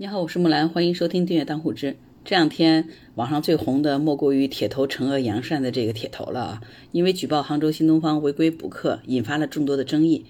你好，我是木兰，欢迎收听订阅当户知。这两天网上最红的莫过于铁头惩恶扬善的这个铁头了啊，因为举报杭州新东方违规补课，引发了众多的争议。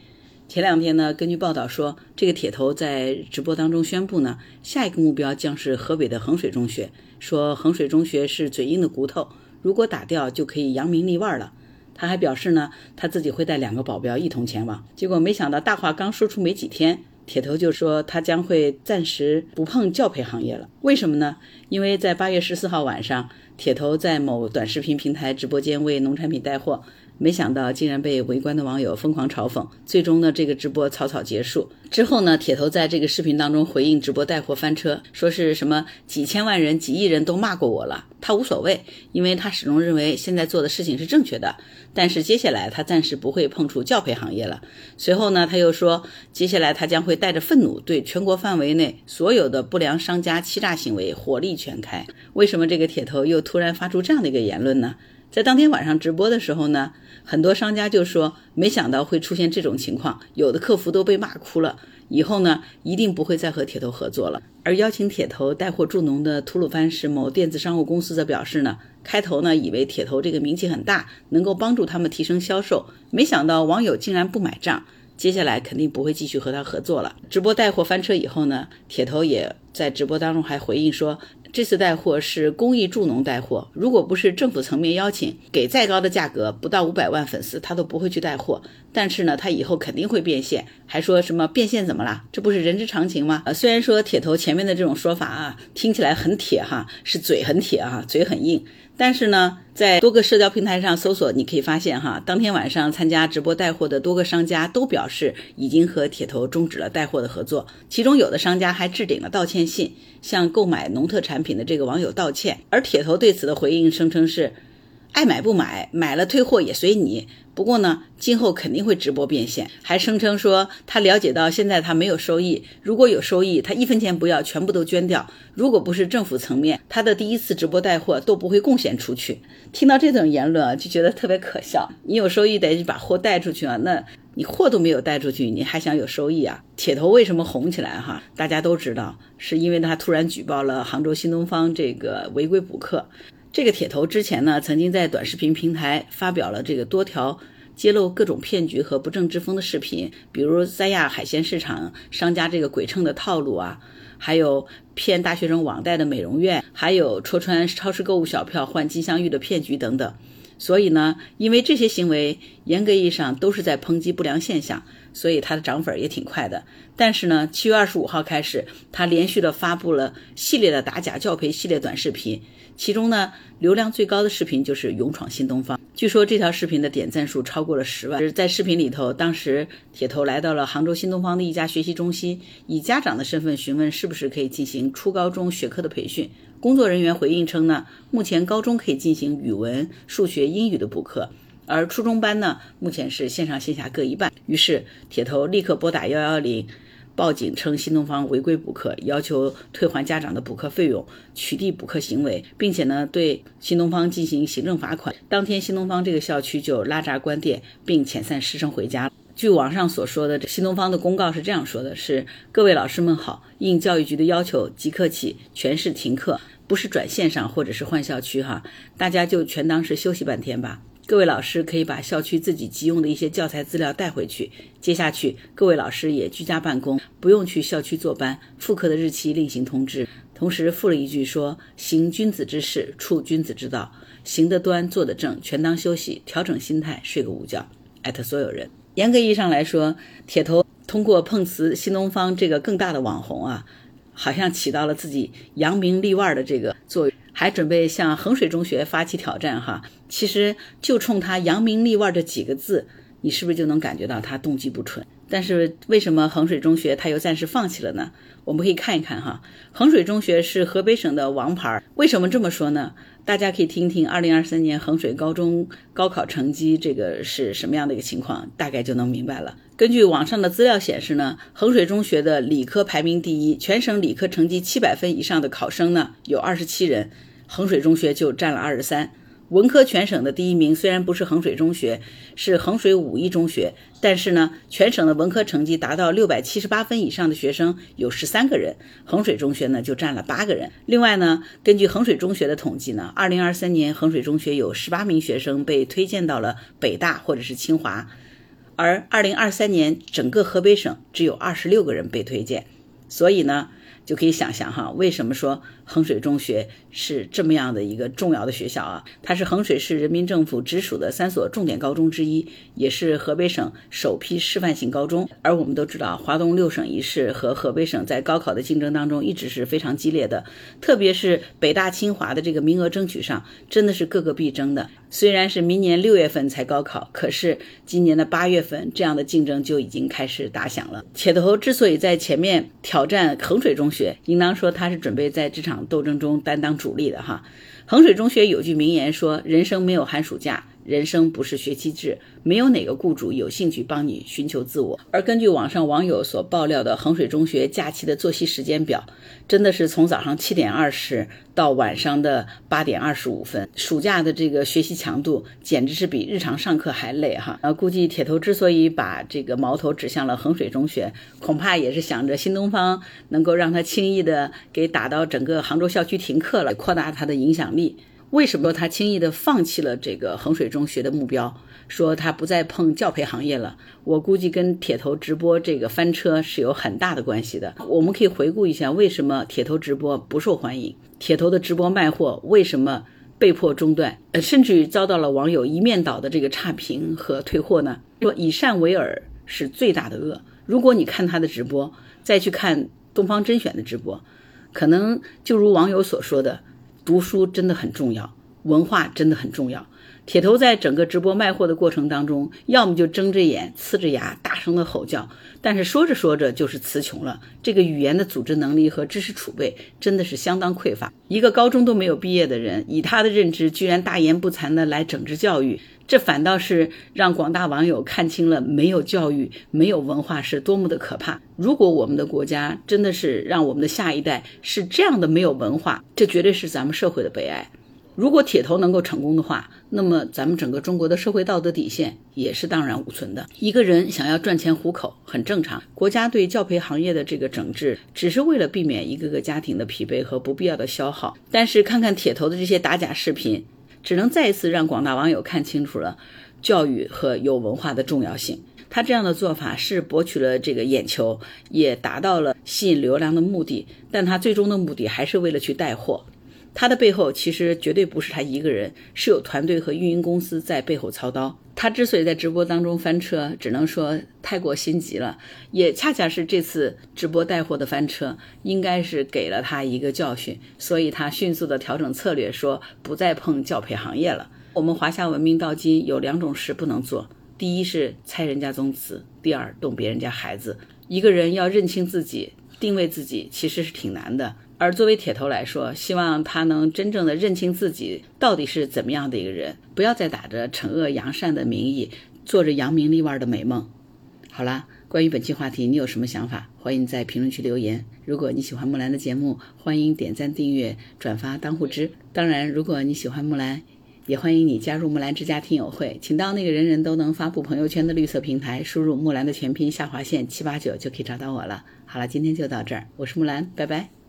前两天呢，根据报道说，这个铁头在直播当中宣布呢，下一个目标将是河北的衡水中学，说衡水中学是嘴硬的骨头，如果打掉就可以扬名立万了。他还表示呢，他自己会带两个保镖一同前往。结果没想到大话刚说出没几天。铁头就说他将会暂时不碰教培行业了，为什么呢？因为在八月十四号晚上，铁头在某短视频平台直播间为农产品带货。没想到竟然被围观的网友疯狂嘲讽，最终呢，这个直播草草结束。之后呢，铁头在这个视频当中回应直播带货翻车，说是什么几千万人、几亿人都骂过我了，他无所谓，因为他始终认为现在做的事情是正确的。但是接下来他暂时不会碰触教培行业了。随后呢，他又说，接下来他将会带着愤怒对全国范围内所有的不良商家欺诈行为火力全开。为什么这个铁头又突然发出这样的一个言论呢？在当天晚上直播的时候呢，很多商家就说没想到会出现这种情况，有的客服都被骂哭了。以后呢，一定不会再和铁头合作了。而邀请铁头带货助农的吐鲁番市某电子商务公司则表示呢，开头呢以为铁头这个名气很大，能够帮助他们提升销售，没想到网友竟然不买账，接下来肯定不会继续和他合作了。直播带货翻车以后呢，铁头也在直播当中还回应说。这次带货是公益助农带货，如果不是政府层面邀请，给再高的价格，不到五百万粉丝，他都不会去带货。但是呢，他以后肯定会变现，还说什么变现怎么了？这不是人之常情吗？呃，虽然说铁头前面的这种说法啊，听起来很铁哈，是嘴很铁啊，嘴很硬。但是呢，在多个社交平台上搜索，你可以发现哈，当天晚上参加直播带货的多个商家都表示已经和铁头终止了带货的合作，其中有的商家还置顶了道歉信，向购买农特产品的这个网友道歉。而铁头对此的回应声称是。爱买不买，买了退货也随你。不过呢，今后肯定会直播变现，还声称说他了解到现在他没有收益，如果有收益，他一分钱不要，全部都捐掉。如果不是政府层面，他的第一次直播带货都不会贡献出去。听到这种言论啊，就觉得特别可笑。你有收益得把货带出去啊，那你货都没有带出去，你还想有收益啊？铁头为什么红起来哈？大家都知道，是因为他突然举报了杭州新东方这个违规补课。这个铁头之前呢，曾经在短视频平台发表了这个多条揭露各种骗局和不正之风的视频，比如三亚海鲜市场商家这个鬼称的套路啊，还有骗大学生网贷的美容院，还有戳穿超市购物小票换金镶玉的骗局等等。所以呢，因为这些行为严格意义上都是在抨击不良现象，所以他的涨粉也挺快的。但是呢，七月二十五号开始，他连续的发布了系列的打假教培系列短视频。其中呢，流量最高的视频就是勇闯新东方。据说这条视频的点赞数超过了十万。在视频里头，当时铁头来到了杭州新东方的一家学习中心，以家长的身份询问是不是可以进行初高中学科的培训。工作人员回应称呢，目前高中可以进行语文、数学、英语的补课，而初中班呢，目前是线上线下各一半。于是铁头立刻拨打幺幺零。报警称新东方违规补课，要求退还家长的补课费用，取缔补课行为，并且呢对新东方进行行政罚款。当天，新东方这个校区就拉闸关店，并遣散师生回家。据网上所说的，新东方的公告是这样说的：是各位老师们好，应教育局的要求，即刻起全市停课，不是转线上或者是换校区哈，大家就全当是休息半天吧。各位老师可以把校区自己急用的一些教材资料带回去。接下去，各位老师也居家办公，不用去校区坐班。复课的日期另行通知。同时附了一句说：“行君子之事，处君子之道，行得端，坐得正，全当休息，调整心态，睡个午觉。”艾特所有人。严格意义上来说，铁头通过碰瓷新东方这个更大的网红啊，好像起到了自己扬名立万的这个作用。还准备向衡水中学发起挑战哈，其实就冲他扬名立万这几个字，你是不是就能感觉到他动机不纯？但是为什么衡水中学他又暂时放弃了呢？我们可以看一看哈，衡水中学是河北省的王牌，为什么这么说呢？大家可以听听二零二三年衡水高中高考成绩这个是什么样的一个情况，大概就能明白了。根据网上的资料显示呢，衡水中学的理科排名第一，全省理科成绩七百分以上的考生呢有二十七人。衡水中学就占了二十三，文科全省的第一名虽然不是衡水中学，是衡水五一中学，但是呢，全省的文科成绩达到六百七十八分以上的学生有十三个人，衡水中学呢就占了八个人。另外呢，根据衡水中学的统计呢，二零二三年衡水中学有十八名学生被推荐到了北大或者是清华，而二零二三年整个河北省只有二十六个人被推荐，所以呢。就可以想象哈，为什么说衡水中学是这么样的一个重要的学校啊？它是衡水市人民政府直属的三所重点高中之一，也是河北省首批示范性高中。而我们都知道，华东六省一市和河北省在高考的竞争当中一直是非常激烈的，特别是北大清华的这个名额争取上，真的是各个必争的。虽然是明年六月份才高考，可是今年的八月份，这样的竞争就已经开始打响了。铁头之所以在前面挑战衡水中学，应当说他是准备在这场斗争中担当主力的哈。衡水中学有句名言说：“人生没有寒暑假。”人生不是学期制，没有哪个雇主有兴趣帮你寻求自我。而根据网上网友所爆料的衡水中学假期的作息时间表，真的是从早上七点二十到晚上的八点二十五分。暑假的这个学习强度简直是比日常上课还累哈。呃，估计铁头之所以把这个矛头指向了衡水中学，恐怕也是想着新东方能够让他轻易的给打到整个杭州校区停课了，扩大他的影响力。为什么他轻易的放弃了这个衡水中学的目标？说他不再碰教培行业了。我估计跟铁头直播这个翻车是有很大的关系的。我们可以回顾一下，为什么铁头直播不受欢迎？铁头的直播卖货为什么被迫中断？呃，甚至于遭到了网友一面倒的这个差评和退货呢？说以善为饵是最大的恶。如果你看他的直播，再去看东方甄选的直播，可能就如网友所说的。读书真的很重要，文化真的很重要。铁头在整个直播卖货的过程当中，要么就睁着眼、呲着牙、大声的吼叫，但是说着说着就是词穷了。这个语言的组织能力和知识储备真的是相当匮乏。一个高中都没有毕业的人，以他的认知，居然大言不惭的来整治教育，这反倒是让广大网友看清了没有教育、没有文化是多么的可怕。如果我们的国家真的是让我们的下一代是这样的没有文化，这绝对是咱们社会的悲哀。如果铁头能够成功的话，那么咱们整个中国的社会道德底线也是荡然无存的。一个人想要赚钱糊口很正常，国家对教培行业的这个整治，只是为了避免一个个家庭的疲惫和不必要的消耗。但是看看铁头的这些打假视频，只能再一次让广大网友看清楚了教育和有文化的重要性。他这样的做法是博取了这个眼球，也达到了吸引流量的目的，但他最终的目的还是为了去带货。他的背后其实绝对不是他一个人，是有团队和运营公司在背后操刀。他之所以在直播当中翻车，只能说太过心急了，也恰恰是这次直播带货的翻车，应该是给了他一个教训，所以他迅速的调整策略，说不再碰教培行业了。我们华夏文明到今有两种事不能做，第一是拆人家宗祠，第二动别人家孩子。一个人要认清自己，定位自己，其实是挺难的。而作为铁头来说，希望他能真正的认清自己到底是怎么样的一个人，不要再打着惩恶扬善的名义，做着扬名立万的美梦。好了，关于本期话题，你有什么想法？欢迎在评论区留言。如果你喜欢木兰的节目，欢迎点赞、订阅、转发、当护知。当然，如果你喜欢木兰，也欢迎你加入木兰之家听友会，请到那个人人都能发布朋友圈的绿色平台，输入木兰的全拼下划线七八九就可以找到我了。好了，今天就到这儿，我是木兰，拜拜。